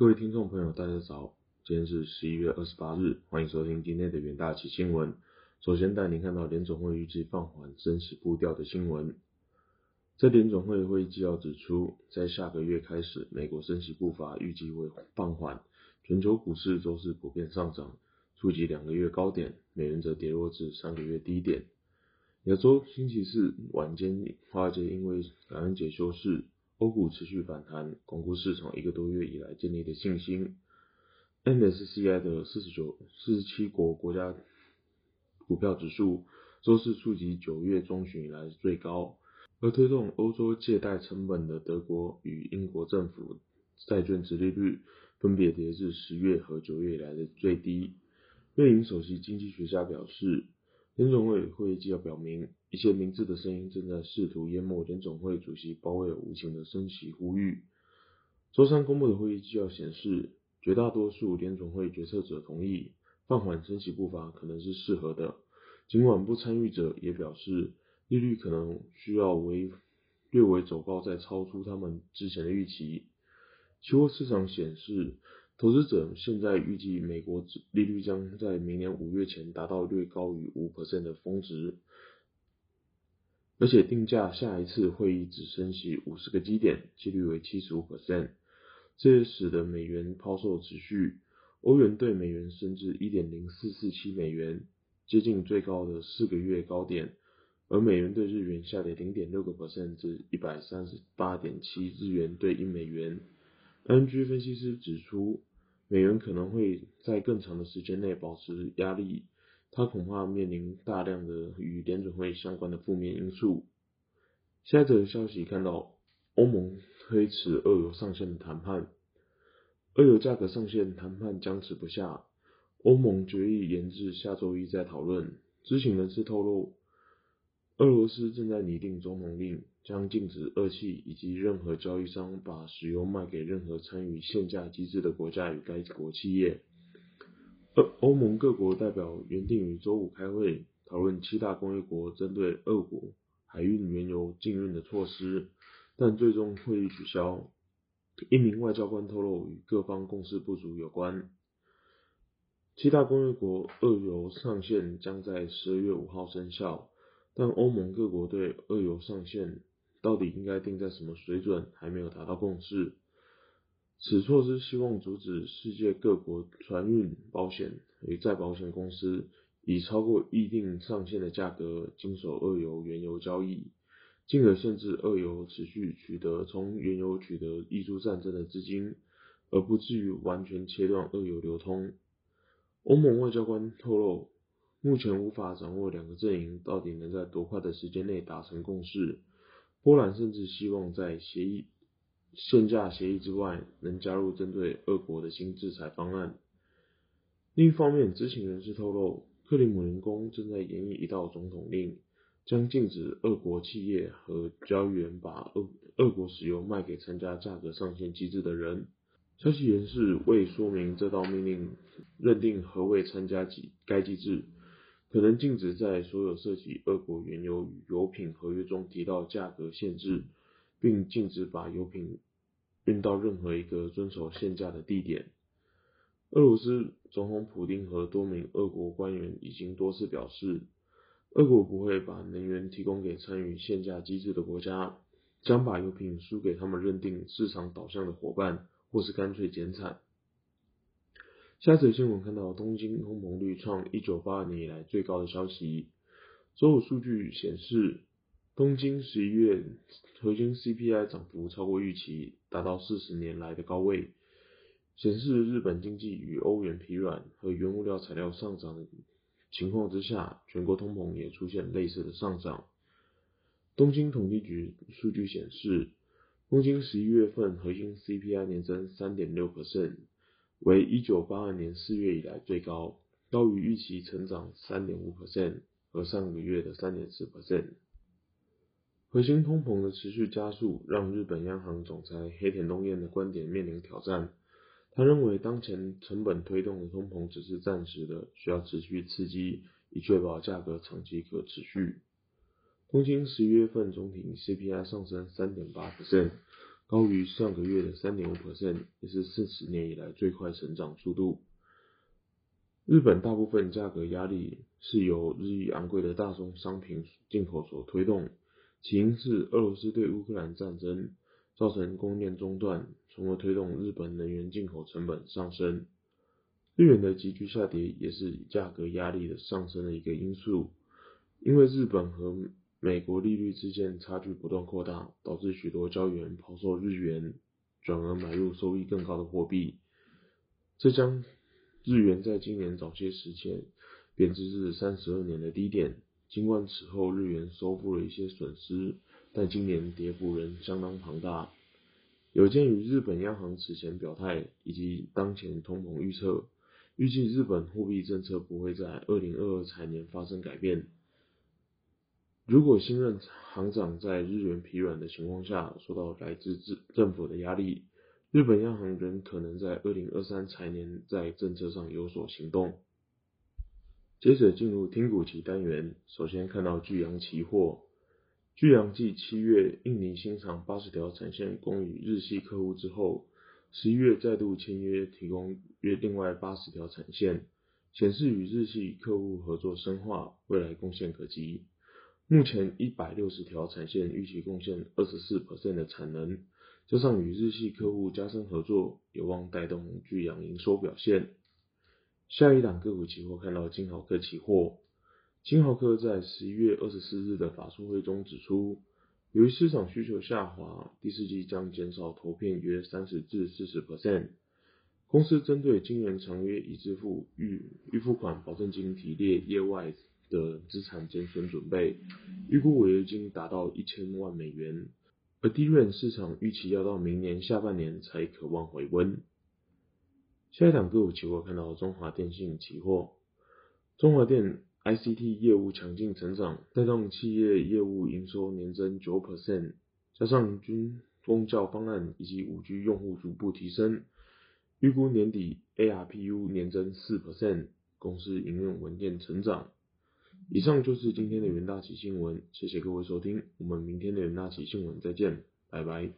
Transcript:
各位听众朋友，大家早，今天是十一月二十八日，欢迎收听今天的元大旗新闻。首先带您看到联总会预计放缓升息步调的新闻。在联总会会议纪要指出，在下个月开始，美国升息步伐预计会放缓，全球股市周四普遍上涨，触及两个月高点，美元则跌落至三个月低点。亚洲星期四晚间，华尔街因为感恩节休市。欧股持续反弹，巩固市场一个多月以来建立的信心。MSCI 的四十九、四十七国国家股票指数周四触及九月中旬以来最高，而推动欧洲借贷成本的德国与英国政府债券殖利率分别跌至十月和九月以来的最低。瑞银首席经济学家表示。联总会会议纪要表明，一些明智的声音正在试图淹没联总会主席鲍威尔无情的升息呼吁。周三公布的会议纪要显示，绝大多数联总会决策者同意放缓升息步伐可能是适合的，尽管不参与者也表示利率可能需要为略微走高，再超出他们之前的预期。期货市场显示。投资者现在预计美国利率将在明年五月前达到略高于五 percent 的峰值，而且定价下一次会议只升息五十个基点，几率为七十五 percent。这也使得美元抛售持续，欧元对美元升至一点零四四七美元，接近最高的四个月高点，而美元对日元下跌零点六个 percent 至一百三十八点七日元兑一美元。NG 分析师指出。美元可能会在更长的时间内保持压力，它恐怕面临大量的与联准会相关的负面因素。下一则消息看到，欧盟推迟二油上限的谈判，二油价格上限谈判僵持不下，欧盟决议延至下周一再讨论。知情人士透露。俄罗斯正在拟定总统令，将禁止俄气以及任何交易商把石油卖给任何参与限价机制的国家与该国企业。欧欧盟各国代表原定于周五开会，讨论七大工业国针对俄国海运原油禁运的措施，但最终会议取消。一名外交官透露，与各方共识不足有关。七大工业国俄油上限将在十二月五号生效。但欧盟各国对二油上限到底应该定在什么水准还没有达到共识。此措施希望阻止世界各国船运、保险与再保险公司以超过预定上限的价格经手二油原油交易，进而限制二油持续取得从原油取得溢出战争的资金，而不至于完全切断二油流通。欧盟外交官透露。目前无法掌握两个阵营到底能在多快的时间内达成共识。波兰甚至希望在协议限价协议之外，能加入针对俄国的新制裁方案。另一方面，知情人士透露，克里姆林宫正在研议一道总统令，将禁止俄国企业和交易员把俄俄国石油卖给参加价格上限机制的人。消息人士未说明这道命令认定何谓参加机该机制。可能禁止在所有涉及俄国原油与油品合约中提到价格限制，并禁止把油品运到任何一个遵守限价的地点。俄罗斯总统普京和多名俄国官员已经多次表示，俄国不会把能源提供给参与限价机制的国家，将把油品输给他们认定市场导向的伙伴，或是干脆减产。下则新闻看到东京通膨率创一九八二年以来最高的消息。周五数据显示，东京十一月核心 CPI 涨幅超过预期，达到四十年来的高位，显示日本经济与欧元疲软和原物料材料上涨的情况之下，全国通膨也出现类似的上涨。东京统计局数据显示，东京十一月份核心 CPI 年增三点六 percent。为一九八二年四月以来最高，高于预期成长三点五 percent 和上个月的三点四 percent。核心通膨的持续加速，让日本央行总裁黑田东彦的观点面临挑战。他认为，当前成本推动的通膨只是暂时的，需要持续刺激，以确保价格长期可持续。东京十一月份总体 CPI 上升三点八 percent。高于上个月的三点五 percent，也是四十年以来最快成长速度。日本大部分价格压力是由日益昂贵的大宗商品进口所推动，起因是俄罗斯对乌克兰战争造成供应链中断，从而推动日本能源进口成本上升。日元的急剧下跌也是价格压力的上升的一个因素，因为日本和美国利率之间差距不断扩大，导致许多交易员抛售日元，转而买入收益更高的货币，这将日元在今年早些时间贬值至三十二年的低点。尽管此后日元收复了一些损失，但今年跌幅仍相当庞大。有鉴于日本央行此前表态以及当前通膨预测，预计日本货币政策不会在二零二二财年发生改变。如果新任行长在日元疲软的情况下受到来自政政府的压力，日本央行仍可能在二零二三财年在政策上有所行动。接着进入听股期单元，首先看到巨阳期货，巨阳继七月印尼新厂八十条产线供予日系客户之后，十一月再度签约提供约另外八十条产线，显示与日系客户合作深化，未来贡献可期。目前一百六十条产线预期贡献二十四 percent 的产能。加上与日系客户加深合作，有望带动巨阳营收表现。下一档个股期货看到金豪科期货，金豪科在十一月二十四日的法术会中指出，由于市场需求下滑，第四季将减少投片约三十至四十 percent。公司针对今年长约已支付预预付款保证金提列业外的资产减损准备，预估违约金达到一千万美元。而低润市场预期要到明年下半年才渴望回温。下一档个股期货看到中华电信期货，中华电 ICT 业务强劲成长，带动企业业务营收年增九 percent，加上军风教方案以及五 G 用户逐步提升，预估年底 ARPU 年增四 percent，公司营运稳健成长。以上就是今天的元大旗新闻，谢谢各位收听，我们明天的元大旗新闻再见，拜拜。